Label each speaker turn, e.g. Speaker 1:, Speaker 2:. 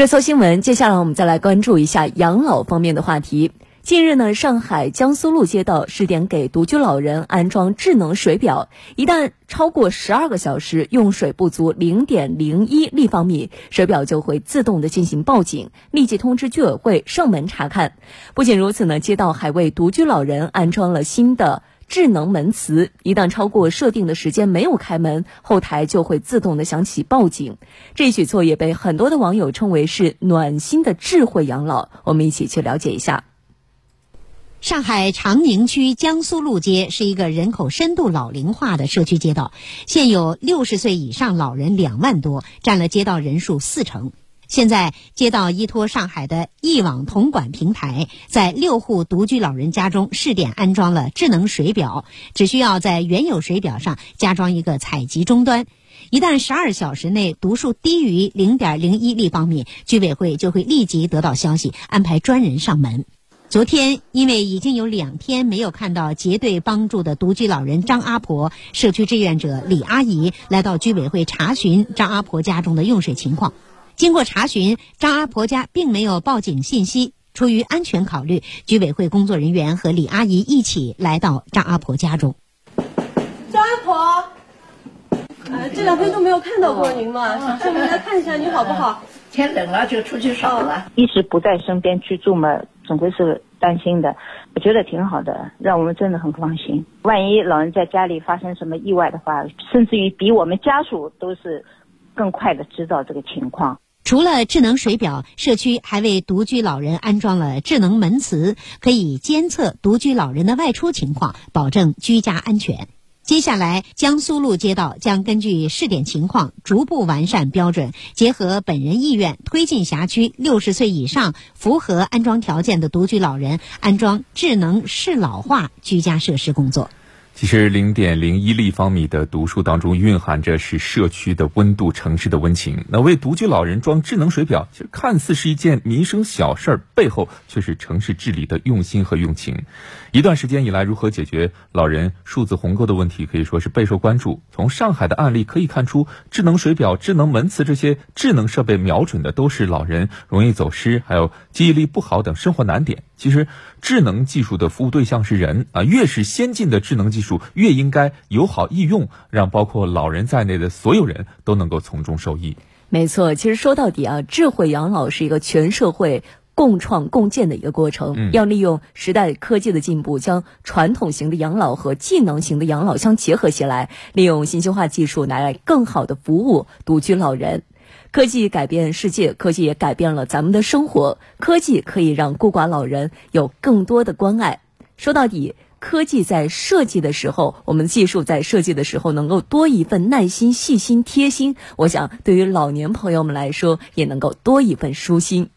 Speaker 1: 热搜新闻，接下来我们再来关注一下养老方面的话题。近日呢，上海江苏路街道试点给独居老人安装智能水表，一旦超过十二个小时用水不足零点零一立方米，水表就会自动的进行报警，立即通知居委会上门查看。不仅如此呢，街道还为独居老人安装了新的。智能门磁一旦超过设定的时间没有开门，后台就会自动的响起报警。这一举措也被很多的网友称为是暖心的智慧养老。我们一起去了解一下。
Speaker 2: 上海长宁区江苏路街是一个人口深度老龄化的社区街道，现有六十岁以上老人两万多，占了街道人数四成。现在，街道依托上海的一网统管平台，在六户独居老人家中试点安装了智能水表，只需要在原有水表上加装一个采集终端，一旦十二小时内读数低于零点零一立方米，居委会就会立即得到消息，安排专人上门。昨天，因为已经有两天没有看到结对帮助的独居老人张阿婆，社区志愿者李阿姨来到居委会查询张阿婆家中的用水情况。经过查询，张阿婆家并没有报警信息。出于安全考虑，居委会工作人员和李阿姨一起来到张阿婆家中。
Speaker 3: 张阿婆，呃，这两天都没有看到过您嘛，想上门来看一下您好不好？
Speaker 4: 天冷了就出去少了，
Speaker 5: 一直不在身边居住嘛，总归是担心的。我觉得挺好的，让我们真的很放心。万一老人在家里发生什么意外的话，甚至于比我们家属都是更快的知道这个情况。
Speaker 2: 除了智能水表，社区还为独居老人安装了智能门磁，可以监测独居老人的外出情况，保证居家安全。接下来，江苏路街道将根据试点情况逐步完善标准，结合本人意愿，推进辖区六十岁以上符合安装条件的独居老人安装智能适老化居家设施工作。
Speaker 6: 其实，零点零一立方米的读书当中蕴含着是社区的温度、城市的温情。那为独居老人装智能水表，其实看似是一件民生小事儿，背后却是城市治理的用心和用情。一段时间以来，如何解决老人数字鸿沟的问题，可以说是备受关注。从上海的案例可以看出，智能水表、智能门磁这些智能设备，瞄准的都是老人容易走失、还有记忆力不好等生活难点。其实，智能技术的服务对象是人啊，越是先进的智能技术。越应该友好易用，让包括老人在内的所有人都能够从中受益。
Speaker 1: 没错，其实说到底啊，智慧养老是一个全社会共创共建的一个过程。要利用时代科技的进步，将传统型的养老和技能型的养老相结合起来，利用信息化技术来更好的服务独居老人。科技改变世界，科技也改变了咱们的生活。科技可以让孤寡老人有更多的关爱。说到底。科技在设计的时候，我们技术在设计的时候，能够多一份耐心、细心、贴心。我想，对于老年朋友们来说，也能够多一份舒心。